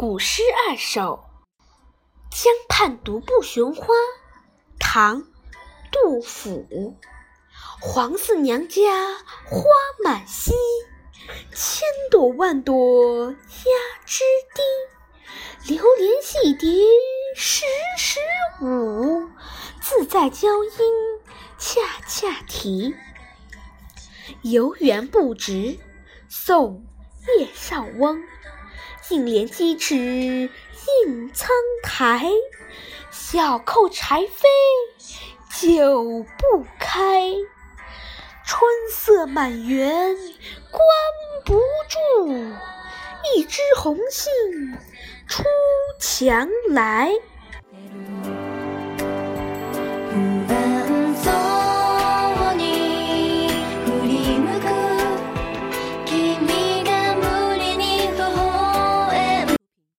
古诗二首《江畔独步寻花》唐·杜甫。黄四娘家花满蹊，千朵万朵压枝低。流连戏蝶时时舞，自在娇莺恰恰啼。游园不值，宋·叶绍翁。应怜屐齿映苍苔，小扣柴扉久不开。春色满园关不住，一枝红杏出墙来。